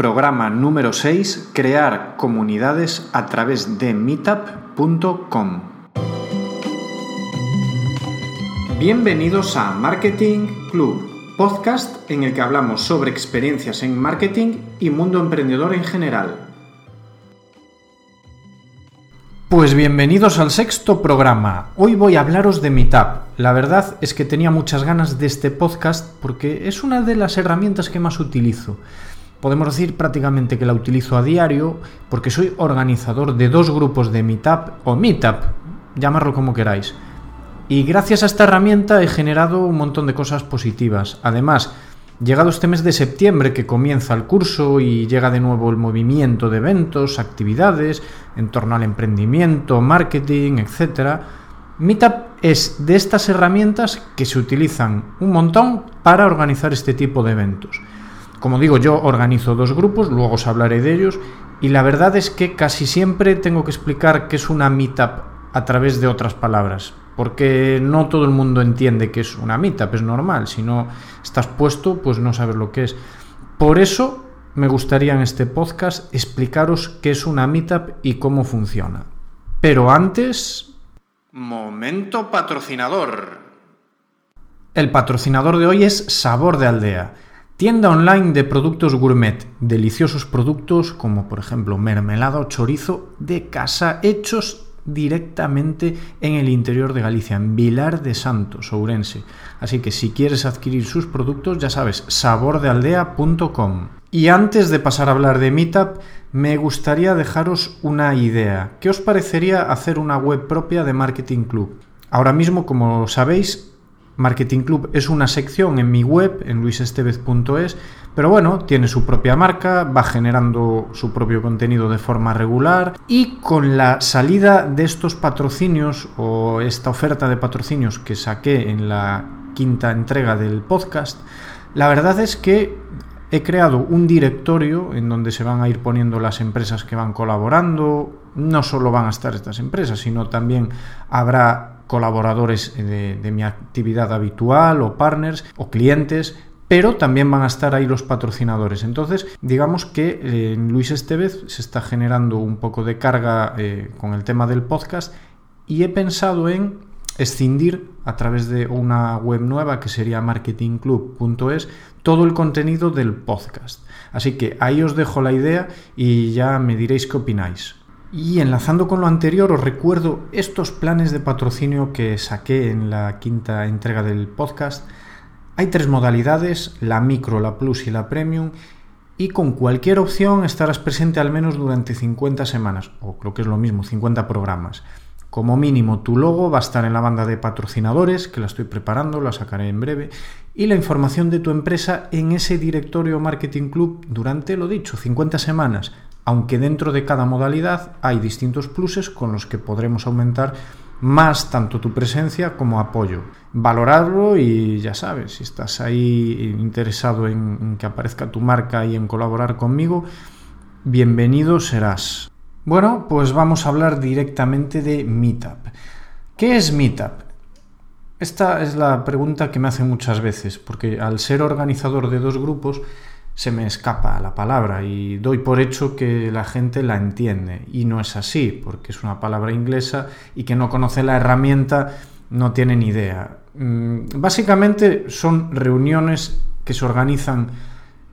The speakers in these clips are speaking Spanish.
Programa número 6, crear comunidades a través de meetup.com. Bienvenidos a Marketing Club, podcast en el que hablamos sobre experiencias en marketing y mundo emprendedor en general. Pues bienvenidos al sexto programa. Hoy voy a hablaros de Meetup. La verdad es que tenía muchas ganas de este podcast porque es una de las herramientas que más utilizo. Podemos decir prácticamente que la utilizo a diario porque soy organizador de dos grupos de Meetup o Meetup, llamarlo como queráis. Y gracias a esta herramienta he generado un montón de cosas positivas. Además, Llegado este mes de septiembre que comienza el curso y llega de nuevo el movimiento de eventos, actividades en torno al emprendimiento, marketing, etc., Meetup es de estas herramientas que se utilizan un montón para organizar este tipo de eventos. Como digo, yo organizo dos grupos, luego os hablaré de ellos, y la verdad es que casi siempre tengo que explicar qué es una Meetup a través de otras palabras porque no todo el mundo entiende que es una meetup, es normal, si no estás puesto, pues no sabes lo que es. Por eso me gustaría en este podcast explicaros qué es una meetup y cómo funciona. Pero antes... Momento patrocinador. El patrocinador de hoy es Sabor de Aldea, tienda online de productos gourmet, deliciosos productos como por ejemplo mermelada o chorizo de casa hechos directamente en el interior de Galicia, en Vilar de Santos, Ourense. Así que si quieres adquirir sus productos, ya sabes, sabordealdea.com. Y antes de pasar a hablar de Meetup, me gustaría dejaros una idea. ¿Qué os parecería hacer una web propia de Marketing Club? Ahora mismo, como sabéis, Marketing Club es una sección en mi web, en luisestevez.es, pero bueno, tiene su propia marca, va generando su propio contenido de forma regular y con la salida de estos patrocinios o esta oferta de patrocinios que saqué en la quinta entrega del podcast, la verdad es que he creado un directorio en donde se van a ir poniendo las empresas que van colaborando. No solo van a estar estas empresas, sino también habrá colaboradores de, mi actividad habitual o partners o clientes pero también van a estar ahí los patrocinadores. Entonces, digamos que eh, Luis Estevez se está generando un poco de carga eh, con el tema del podcast y he pensado en escindir a través de una web nueva que sería marketingclub.es todo el contenido del podcast. Así que ahí os dejo la idea y ya me diréis qué opináis. Y enlazando con lo anterior, os recuerdo estos planes de patrocinio que saqué en la quinta entrega del podcast. Hay tres modalidades, la micro, la plus y la premium, y con cualquier opción estarás presente al menos durante 50 semanas, o creo que es lo mismo, 50 programas. Como mínimo, tu logo va a estar en la banda de patrocinadores, que la estoy preparando, la sacaré en breve, y la información de tu empresa en ese directorio Marketing Club durante, lo dicho, 50 semanas, aunque dentro de cada modalidad hay distintos pluses con los que podremos aumentar más tanto tu presencia como apoyo. Valorarlo y ya sabes, si estás ahí interesado en, que aparezca tu marca y en colaborar conmigo, bienvenido serás. Bueno, pues vamos a hablar directamente de Meetup. ¿Qué es Meetup? Esta es la pregunta que me hacen muchas veces, porque al ser organizador de dos grupos se me escapa la palabra y doy por hecho que la gente la entiende. Y no es así, porque es una palabra inglesa y que no conoce la herramienta no tiene ni idea. Mm, básicamente son reuniones que se organizan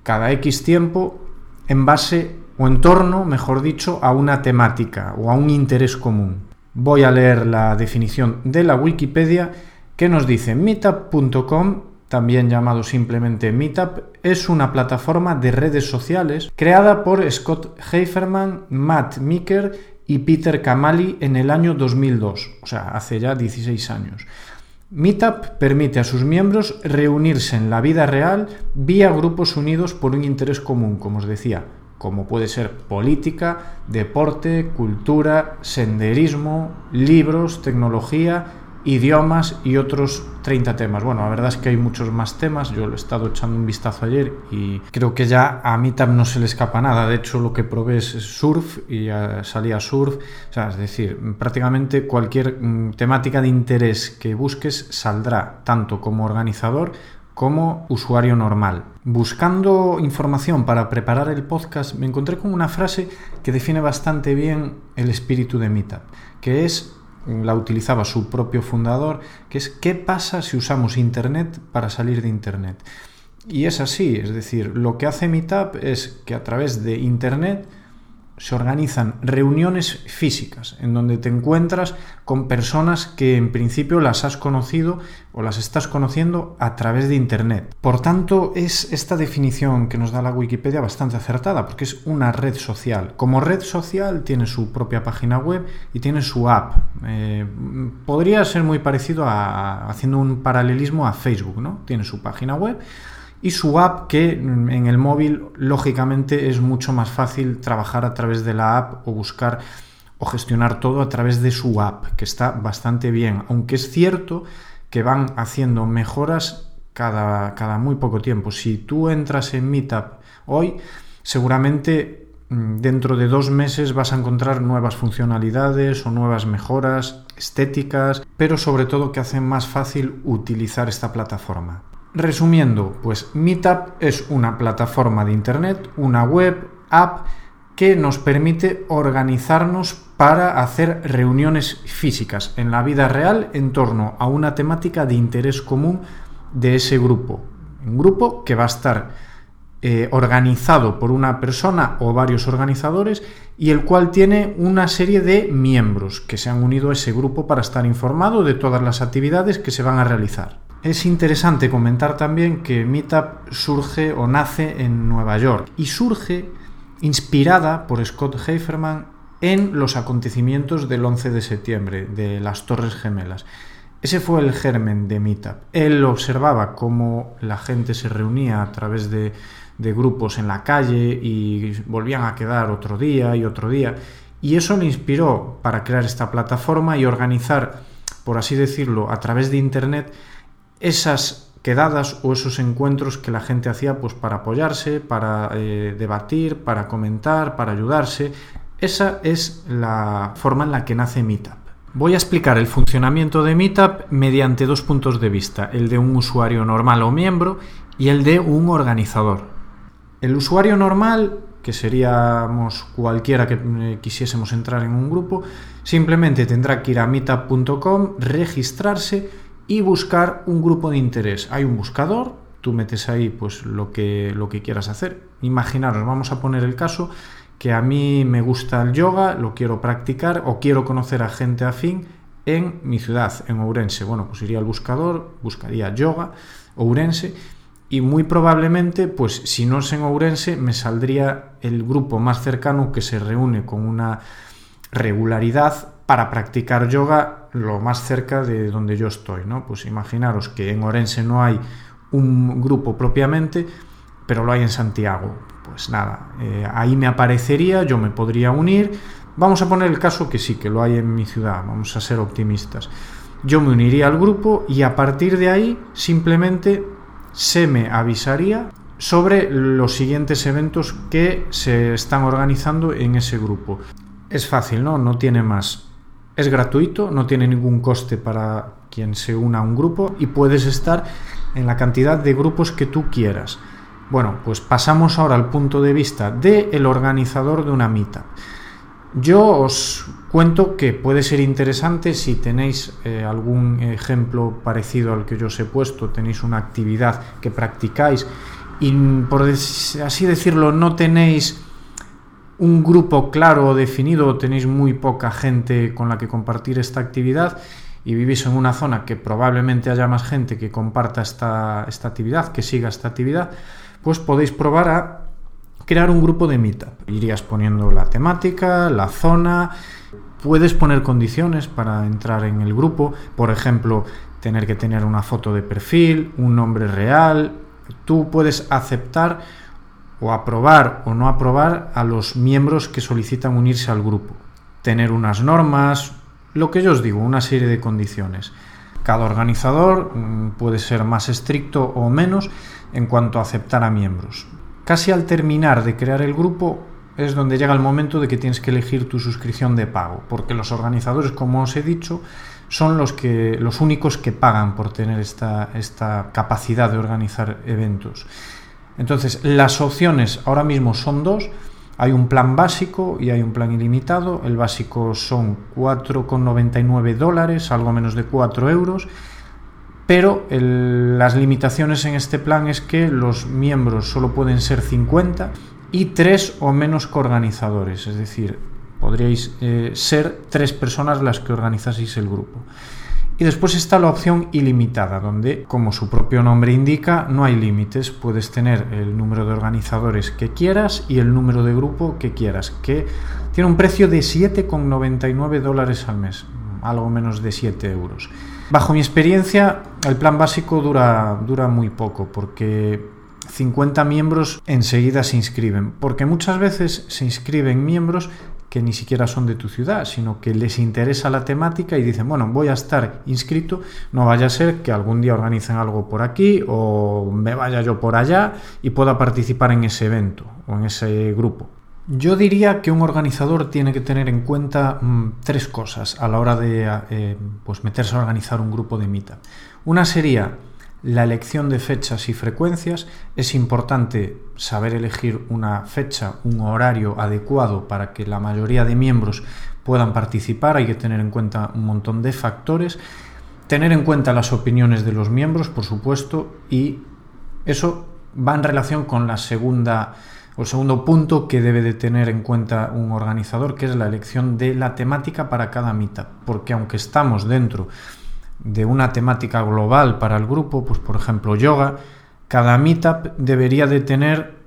cada X tiempo en base o en torno, mejor dicho, a una temática o a un interés común. Voy a leer la definición de la Wikipedia que nos dice meetup.com, también llamado simplemente Meetup, es una plataforma de redes sociales creada por Scott Heiferman, Matt Meeker y Peter Kamali en el año 2002, o sea, hace ya 16 años. Meetup permite a sus miembros reunirse en la vida real vía grupos unidos por un interés común, como os decía, como puede ser política, deporte, cultura, senderismo, libros, tecnología, idiomas y otros 30 temas. Bueno, la verdad es que hay muchos más temas, yo lo he estado echando un vistazo ayer y creo que ya a Meetup no se le escapa nada, de hecho lo que probé es surf y salía surf, es decir, prácticamente cualquier mm, temática de interés que busques saldrá tanto como organizador como usuario normal. Buscando información para preparar el podcast me encontré con una frase que define bastante bien el espíritu de Meetup, que es la utilizaba su propio fundador, que es ¿qué pasa si usamos Internet para salir de Internet? Y es así, es decir, lo que hace Meetup es que a través de Internet se organizan reuniones físicas en donde te encuentras con personas que en principio las has conocido o las estás conociendo a través de Internet. Por tanto, es esta definición que nos da la Wikipedia bastante acertada porque es una red social. Como red social tiene su propia página web y tiene su app. Eh, podría ser muy parecido a, haciendo un paralelismo a Facebook, ¿no? Tiene su página web y su app que en el móvil lógicamente es mucho más fácil trabajar a través de la app o buscar o gestionar todo a través de su app, que está bastante bien, aunque es cierto que van haciendo mejoras cada, cada muy poco tiempo. Si tú entras en Meetup hoy, seguramente mm, dentro de dos meses vas a encontrar nuevas funcionalidades o nuevas mejoras estéticas, pero sobre todo que hacen más fácil utilizar esta plataforma. Resumiendo, pues Meetup es una plataforma de Internet, una web, app, que nos permite organizarnos para hacer reuniones físicas en la vida real en torno a una temática de interés común de ese grupo. Un grupo que va a estar eh, organizado por una persona o varios organizadores y el cual tiene una serie de miembros que se han unido a ese grupo para estar informado de todas las actividades que se van a realizar. Es interesante comentar también que Meetup surge o nace en Nueva York y surge inspirada por Scott Heiferman en los acontecimientos del 11 de septiembre de las Torres Gemelas. Ese fue el germen de Meetup. Él observaba cómo la gente se reunía a través de, de grupos en la calle y volvían a quedar otro día y otro día. Y eso le inspiró para crear esta plataforma y organizar, por así decirlo, a través de Internet esas quedadas o esos encuentros que la gente hacía pues para apoyarse, para eh, debatir, para comentar, para ayudarse. Esa es la forma en la que nace Meetup. Voy a explicar el funcionamiento de Meetup mediante dos puntos de vista, el de un usuario normal o miembro y el de un organizador. El usuario normal, que seríamos cualquiera que eh, quisiésemos entrar en un grupo, simplemente tendrá que ir a meetup.com, registrarse y buscar un grupo de interés. Hay un buscador, tú metes ahí pues lo que, lo que quieras hacer. Imaginaros, vamos a poner el caso que a mí me gusta el yoga, lo quiero practicar o quiero conocer a gente afín en mi ciudad, en Ourense. Bueno, pues iría al buscador, buscaría yoga, Ourense y muy probablemente, pues si no es en Ourense, me saldría el grupo más cercano que se reúne con una regularidad para practicar yoga lo más cerca de donde yo estoy, ¿no? Pues imaginaros que en Orense no hay un grupo propiamente, pero lo hay en Santiago. Pues nada, eh, ahí me aparecería, yo me podría unir. Vamos a poner el caso que sí, que lo hay en mi ciudad, vamos a ser optimistas. Yo me uniría al grupo y a partir de ahí simplemente se me avisaría sobre los siguientes eventos que se están organizando en ese grupo. Es fácil, ¿no? No tiene más. Es gratuito, no tiene ningún coste para quien se una a un grupo y puedes estar en la cantidad de grupos que tú quieras. Bueno, pues pasamos ahora al punto de vista del el organizador de una mitad. Yo os cuento que puede ser interesante si tenéis eh, algún ejemplo parecido al que yo os he puesto, tenéis una actividad que practicáis y por así decirlo no tenéis un grupo claro o definido, tenéis muy poca gente con la que compartir esta actividad y vivís en una zona que probablemente haya más gente que comparta esta, esta actividad, que siga esta actividad, pues podéis probar a crear un grupo de meetup. Irías poniendo la temática, la zona, puedes poner condiciones para entrar en el grupo, por ejemplo, tener que tener una foto de perfil, un nombre real, tú puedes aceptar o aprobar o no aprobar a los miembros que solicitan unirse al grupo. Tener unas normas, lo que yo os digo, una serie de condiciones. Cada organizador mm, puede ser más estricto o menos en cuanto a aceptar a miembros. Casi al terminar de crear el grupo es donde llega el momento de que tienes que elegir tu suscripción de pago, porque los organizadores, como os he dicho, son los, que, los únicos que pagan por tener esta, esta capacidad de organizar eventos. Entonces, las opciones ahora mismo son dos. Hay un plan básico y hay un plan ilimitado. El básico son 4,99 dólares, algo menos de 4 euros. Pero las limitaciones en este plan es que los miembros solo pueden ser 50 y 3 o menos coorganizadores. Es decir, podríais eh, ser tres personas las que organizaseis el grupo. Y después está la opción ilimitada, donde, como su propio nombre indica, no hay límites. Puedes tener el número de organizadores que quieras y el número de grupo que quieras, que tiene un precio de 7,99 dólares al mes, algo menos de 7 euros. Bajo mi experiencia, el plan básico dura, dura muy poco, porque 50 miembros enseguida se inscriben, porque muchas veces se inscriben miembros que ni siquiera son de tu ciudad, sino que les interesa la temática y dicen, bueno, voy a estar inscrito, no vaya a ser que algún día organicen algo por aquí o me vaya yo por allá y pueda participar en ese evento o en ese grupo. Yo diría que un organizador tiene que tener en cuenta mm, tres cosas a la hora de eh, pues meterse a organizar un grupo de mitad. Una sería la elección de fechas y frecuencias. Es importante saber elegir una fecha, un horario adecuado para que la mayoría de miembros puedan participar. Hay que tener en cuenta un montón de factores. Tener en cuenta las opiniones de los miembros, por supuesto, y eso va en relación con la segunda o el segundo punto que debe de tener en cuenta un organizador, que es la elección de la temática para cada mitad, porque aunque estamos dentro de una temática global para el grupo, pues por ejemplo yoga, cada meetup debería de tener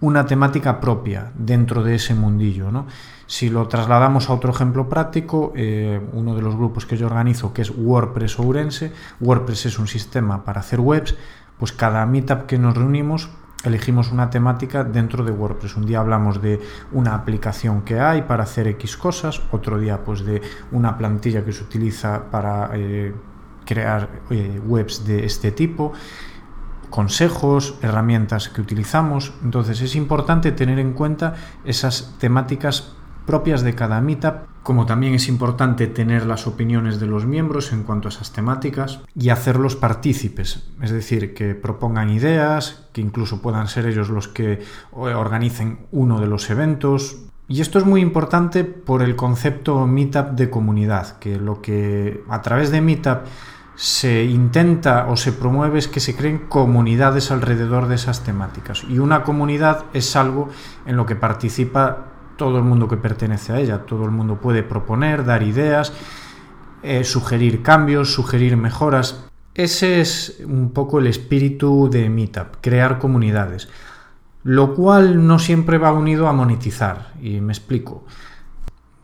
una temática propia dentro de ese mundillo. ¿no? Si lo trasladamos a otro ejemplo práctico, eh, uno de los grupos que yo organizo, que es WordPress Ourense, WordPress es un sistema para hacer webs, pues cada meetup que nos reunimos elegimos una temática dentro de WordPress. Un día hablamos de una aplicación que hay para hacer X cosas, otro día pues de una plantilla que se utiliza para eh, crear eh, webs de este tipo, consejos, herramientas que utilizamos. Entonces es importante tener en cuenta esas temáticas propias de cada meetup, como también es importante tener las opiniones de los miembros en cuanto a esas temáticas y hacerlos partícipes, es decir, que propongan ideas, que incluso puedan ser ellos los que organicen uno de los eventos. Y esto es muy importante por el concepto meetup de comunidad, que lo que a través de meetup se intenta o se promueve es que se creen comunidades alrededor de esas temáticas. Y una comunidad es algo en lo que participa todo el mundo que pertenece a ella, todo el mundo puede proponer, dar ideas, eh, sugerir cambios, sugerir mejoras. Ese es un poco el espíritu de Meetup, crear comunidades, lo cual no siempre va unido a monetizar, y me explico.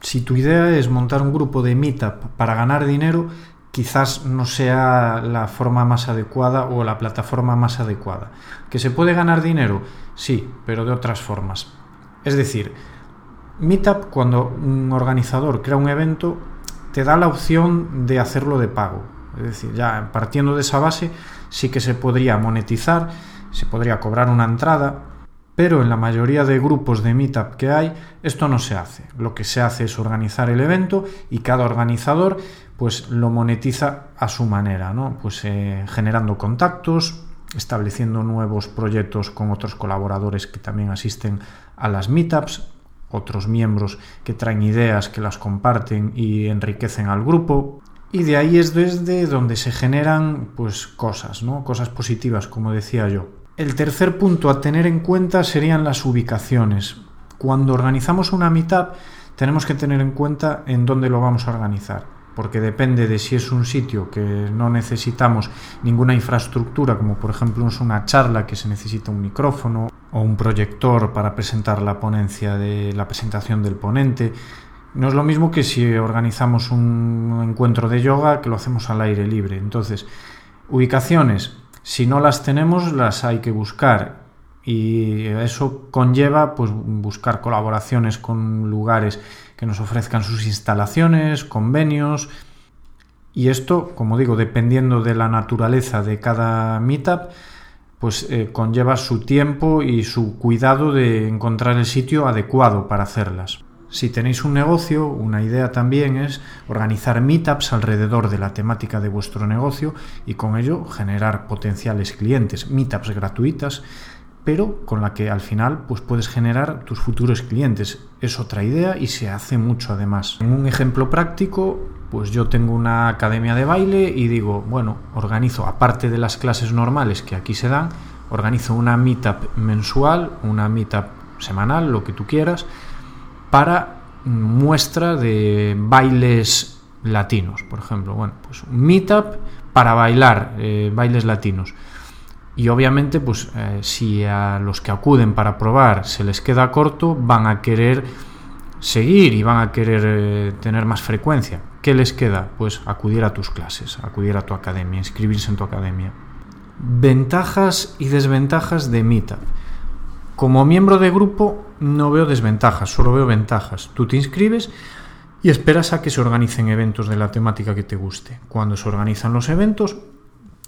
Si tu idea es montar un grupo de Meetup para ganar dinero, quizás no sea la forma más adecuada o la plataforma más adecuada. ¿Que se puede ganar dinero? Sí, pero de otras formas. Es decir, Meetup, cuando un organizador crea un evento, te da la opción de hacerlo de pago. Es decir, ya partiendo de esa base, sí que se podría monetizar, se podría cobrar una entrada, pero en la mayoría de grupos de Meetup que hay, esto no se hace. Lo que se hace es organizar el evento y cada organizador pues lo monetiza a su manera, ¿no? Pues eh, generando contactos, estableciendo nuevos proyectos con otros colaboradores que también asisten a las meetups, otros miembros que traen ideas, que las comparten y enriquecen al grupo. Y de ahí es desde donde se generan pues cosas, ¿no? Cosas positivas, como decía yo. El tercer punto a tener en cuenta serían las ubicaciones. Cuando organizamos una meetup tenemos que tener en cuenta en dónde lo vamos a organizar porque depende de si es un sitio que no necesitamos ninguna infraestructura, como por ejemplo es una charla que se necesita un micrófono o un proyector para presentar la ponencia de la presentación del ponente. No es lo mismo que si organizamos un encuentro de yoga que lo hacemos al aire libre. Entonces, ubicaciones, si no las tenemos, las hay que buscar y eso conlleva pues buscar colaboraciones con lugares que nos ofrezcan sus instalaciones, convenios. Y esto, como digo, dependiendo de la naturaleza de cada meetup, pues eh, conlleva su tiempo y su cuidado de encontrar el sitio adecuado para hacerlas. Si tenéis un negocio, una idea también es organizar meetups alrededor de la temática de vuestro negocio y con ello generar potenciales clientes, meetups gratuitas, pero con la que al final pues puedes generar tus futuros clientes. Es otra idea y se hace mucho además. En un ejemplo práctico, pues yo tengo una academia de baile y digo, bueno, organizo aparte de las clases normales que aquí se dan, organizo una meetup mensual, una meetup semanal, lo que tú quieras para muestra de bailes latinos, por ejemplo. Bueno, pues un meetup para bailar eh, bailes latinos. Y obviamente, pues eh, si a los que acuden para probar se les queda corto, van a querer seguir y van a querer eh, tener más frecuencia. ¿Qué les queda? Pues acudir a tus clases, acudir a tu academia, inscribirse en tu academia. Ventajas y desventajas de Meetup. Como miembro de grupo no veo desventajas, solo veo ventajas. Tú te inscribes y esperas a que se organicen eventos de la temática que te guste. Cuando se organizan los eventos,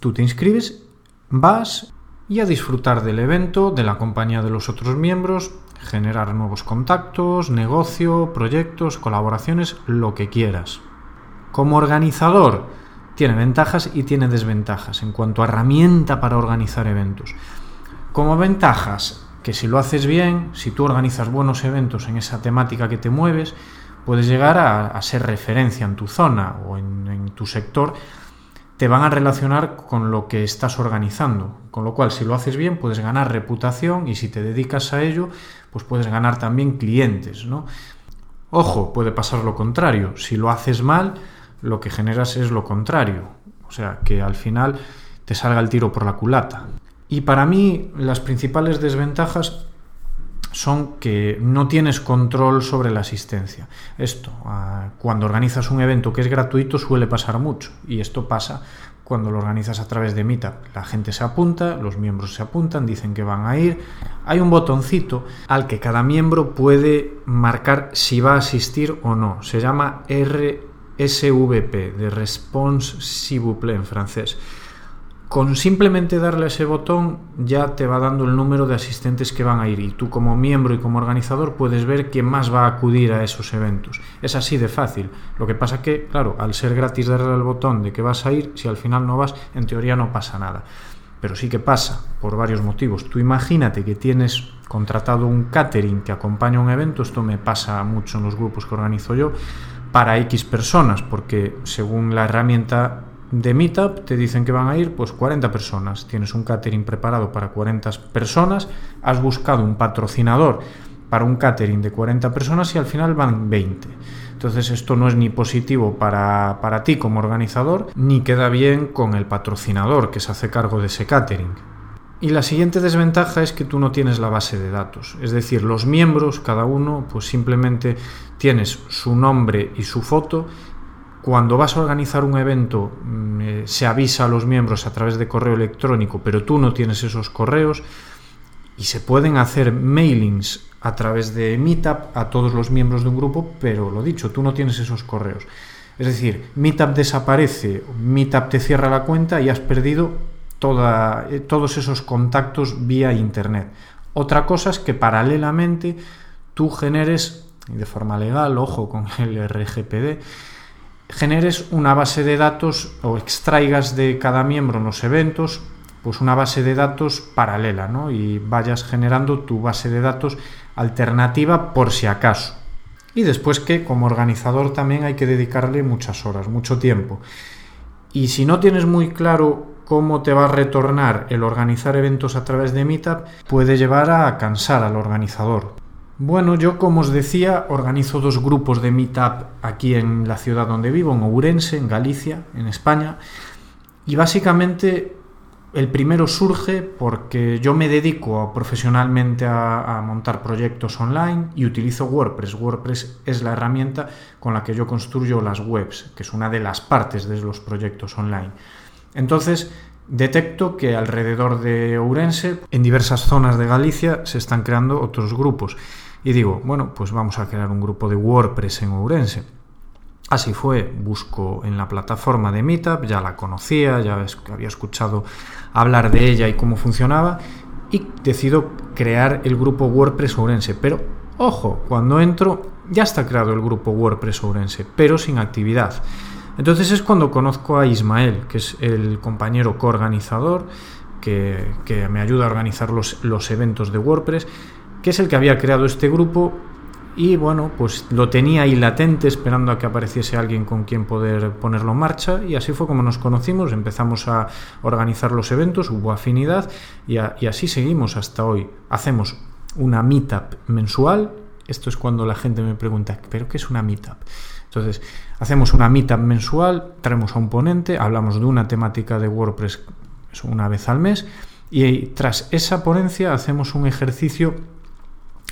tú te inscribes, vas y a disfrutar del evento, de la compañía de los otros miembros, generar nuevos contactos, negocio, proyectos, colaboraciones, lo que quieras. Como organizador, tiene ventajas y tiene desventajas en cuanto a herramienta para organizar eventos. Como ventajas, que si lo haces bien, si tú organizas buenos eventos en esa temática que te mueves, puedes llegar a, ser referencia en tu zona o en, tu sector, te van a relacionar con lo que estás organizando. Con lo cual, si lo haces bien, puedes ganar reputación y si te dedicas a ello, pues puedes ganar también clientes, ¿no? Ojo, puede pasar lo contrario. Si lo haces mal, lo que generas es lo contrario. O sea, que al final te salga el tiro por la culata. Y para mí las principales desventajas son que no tienes control sobre la asistencia. Esto, ah, cuando organizas un evento que es gratuito suele pasar mucho y esto pasa cuando lo organizas a través de Meetup. La gente se apunta, los miembros se apuntan, dicen que van a ir. Hay un botoncito al que cada miembro puede marcar si va a asistir o no. Se llama RSVP, de Response S'il en francés. Con simplemente darle ese botón ya te va dando el número de asistentes que van a ir y tú como miembro y como organizador puedes ver quién más va a acudir a esos eventos. Es así de fácil. Lo que pasa que, claro, al ser gratis darle al botón de que vas a ir, si al final no vas, en teoría no pasa nada. Pero sí que pasa por varios motivos. Tú imagínate que tienes contratado un catering que acompaña un evento, esto me pasa mucho en los grupos que organizo yo, para X personas, porque según la herramienta de Meetup te dicen que van a ir pues 40 personas. Tienes un catering preparado para 40 personas, has buscado un patrocinador para un catering de 40 personas y al final van 20. Entonces esto no es ni positivo para, para ti como organizador, ni queda bien con el patrocinador que se hace cargo de ese catering. Y la siguiente desventaja es que tú no tienes la base de datos. Es decir, los miembros, cada uno, pues simplemente tienes su nombre y su foto cuando vas a organizar un evento mm, eh, se avisa a los miembros a través de correo electrónico, pero tú no tienes esos correos y se pueden hacer mailings a través de Meetup a todos los miembros de un grupo, pero lo dicho, tú no tienes esos correos. Es decir, Meetup desaparece, Meetup te cierra la cuenta y has perdido eh, todos esos contactos vía Internet. Otra cosa es que paralelamente tú generes, de forma legal, ojo con el RGPD, generes una base de datos o extraigas de cada miembro los eventos pues una base de datos paralela ¿no? y vayas generando tu base de datos alternativa por si acaso. Y después que como organizador también hay que dedicarle muchas horas, mucho tiempo. Y si no tienes muy claro cómo te va a retornar el organizar eventos a través de Meetup, puede llevar a cansar al organizador. Bueno, yo como os decía, organizo dos grupos de meetup aquí en la ciudad donde vivo, en Ourense, en Galicia, en España. Y básicamente el primero surge porque yo me dedico profesionalmente a, montar proyectos online y utilizo WordPress. WordPress es la herramienta con la que yo construyo las webs, que es una de las partes de los proyectos online. Entonces, detecto que alrededor de Ourense, en diversas zonas de Galicia, se están creando otros grupos y digo, bueno, pues vamos a crear un grupo de WordPress en Ourense. Así fue, busco en la plataforma de Meetup, ya la conocía, ya había escuchado hablar de ella y cómo funcionaba, y decido crear el grupo WordPress Ourense. Pero, ojo, cuando entro ya está creado el grupo WordPress Ourense, pero sin actividad. Entonces es cuando conozco a Ismael, que es el compañero coorganizador, que, que me ayuda a organizar los, los eventos de WordPress, que es el que había creado este grupo y bueno, pues lo tenía ahí latente esperando a que apareciese alguien con quien poder ponerlo en marcha y así fue como nos conocimos, empezamos a organizar los eventos, hubo afinidad y, y así seguimos hasta hoy. Hacemos una meetup mensual, esto es cuando la gente me pregunta, ¿pero qué es una meetup? Entonces, hacemos una meetup mensual, traemos a un ponente, hablamos de una temática de WordPress una vez al mes y tras esa ponencia hacemos un ejercicio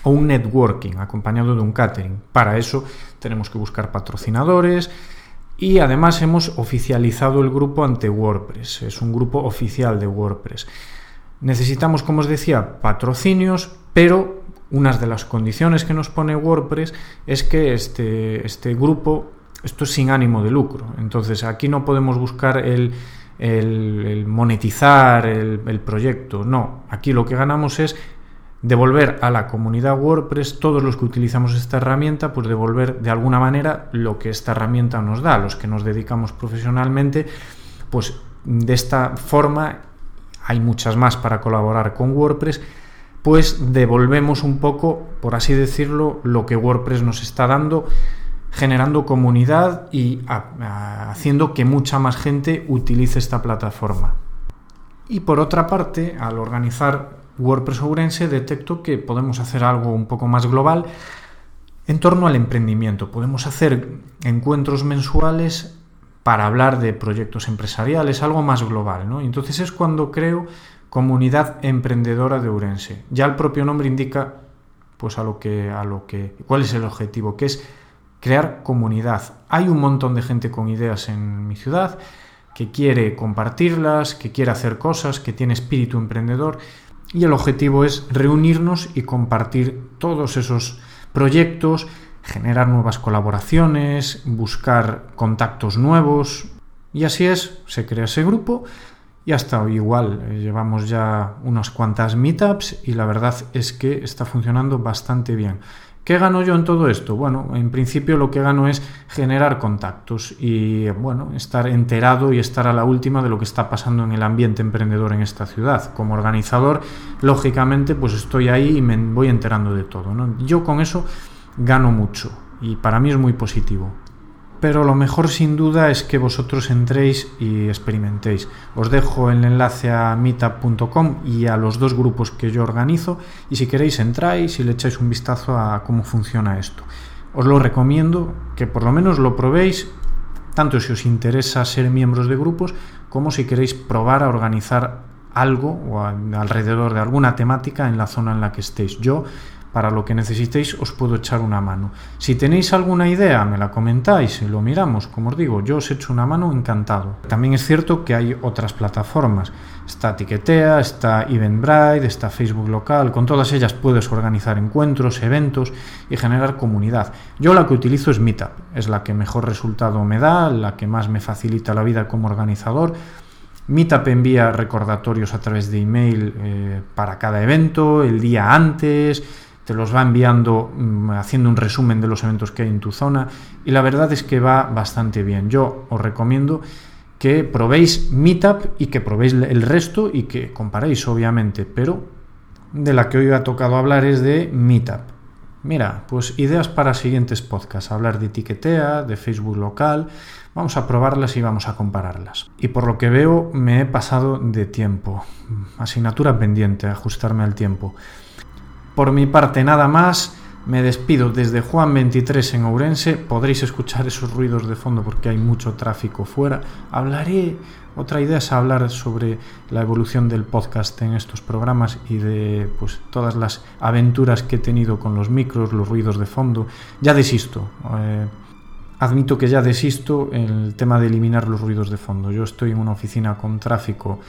o un networking acompañado de un catering. Para eso tenemos que buscar patrocinadores y además hemos oficializado el grupo ante WordPress. Es un grupo oficial de WordPress. Necesitamos, como os decía, patrocinios, pero unas de las condiciones que nos pone WordPress es que este, este grupo, esto es sin ánimo de lucro. Entonces aquí no podemos buscar el, monetizar el, el proyecto. No, aquí lo que ganamos es devolver a la comunidad WordPress, todos los que utilizamos esta herramienta, pues devolver de alguna manera lo que esta herramienta nos da, los que nos dedicamos profesionalmente, pues de esta forma hay muchas más para colaborar con WordPress, pues devolvemos un poco, por así decirlo, lo que WordPress nos está dando, generando comunidad y haciendo que mucha más gente utilice esta plataforma. Y por otra parte, al organizar WordPress Ourense detecto que podemos hacer algo un poco más global en torno al emprendimiento. Podemos hacer encuentros mensuales para hablar de proyectos empresariales, algo más global, ¿no? Entonces es cuando creo Comunidad Emprendedora de Ourense. Ya el propio nombre indica pues a lo que a lo que cuál es el objetivo, que es crear comunidad. Hay un montón de gente con ideas en mi ciudad que quiere compartirlas, que quiere hacer cosas, que tiene espíritu emprendedor y el objetivo es reunirnos y compartir todos esos proyectos, generar nuevas colaboraciones, buscar contactos nuevos y así es, se crea ese grupo y hasta hoy igual eh, llevamos ya unas cuantas meetups y la verdad es que está funcionando bastante bien. ¿Qué gano yo en todo esto? Bueno, en principio lo que gano es generar contactos y bueno, estar enterado y estar a la última de lo que está pasando en el ambiente emprendedor en esta ciudad. Como organizador, lógicamente, pues estoy ahí y me voy enterando de todo. Yo con eso gano mucho y para mí es muy positivo pero lo mejor sin duda es que vosotros entréis y experimentéis. Os dejo el enlace a meetup.com y a los dos grupos que yo organizo y si queréis entráis y le echáis un vistazo a cómo funciona esto. Os lo recomiendo que por lo menos lo probéis, tanto si os interesa ser miembros de grupos como si queréis probar a organizar algo o alrededor de alguna temática en la zona en la que estéis. Yo para lo que necesitéis os puedo echar una mano. Si tenéis alguna idea, me la comentáis y lo miramos. Como os digo, yo os echo una mano encantado. También es cierto que hay otras plataformas. Está Tiquetea, está Eventbrite, está Facebook local. Con todas ellas puedes organizar encuentros, eventos y generar comunidad. Yo la que utilizo es Meetup. Es la que mejor resultado me da, la que más me facilita la vida como organizador. Meetup envía recordatorios a través de email eh, para cada evento, el día antes, te los va enviando mm, haciendo un resumen de los eventos que hay en tu zona y la verdad es que va bastante bien. Yo os recomiendo que probéis Meetup y que probéis el resto y que comparéis obviamente, pero de la que hoy ha tocado hablar es de Meetup. Mira, pues ideas para siguientes podcasts, hablar de etiquetea, de Facebook local, vamos a probarlas y vamos a compararlas. Y por lo que veo me he pasado de tiempo, asignatura pendiente, ajustarme al tiempo. Por mi parte nada más, me despido desde Juan 23 en Ourense, podréis escuchar esos ruidos de fondo porque hay mucho tráfico fuera. Hablaré, otra idea es hablar sobre la evolución del podcast en estos programas y de pues todas las aventuras que he tenido con los micros, los ruidos de fondo. Ya desisto. Eh, admito que ya desisto en el tema de eliminar los ruidos de fondo. Yo estoy en una oficina con tráfico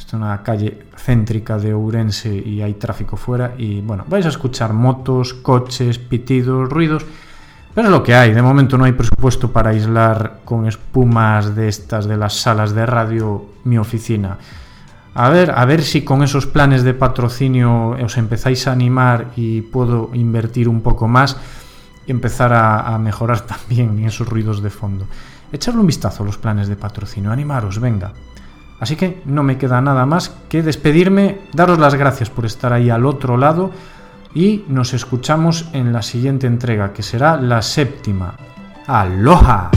esto es una calle céntrica de Ourense y hay tráfico fuera y bueno, vais a escuchar motos, coches, pitidos, ruidos, pero es lo que hay. De momento no hay presupuesto para aislar con espumas de estas de las salas de radio mi oficina. A ver, a ver si con esos planes de patrocinio os empezáis a animar y puedo invertir un poco más empezar a, a mejorar también esos ruidos de fondo. Echarle un vistazo a los planes de patrocinio, animaros, venga. Así que no me queda nada más que despedirme, daros las gracias por estar ahí al otro lado y nos escuchamos en la siguiente entrega, que será la séptima. ¡Aloha!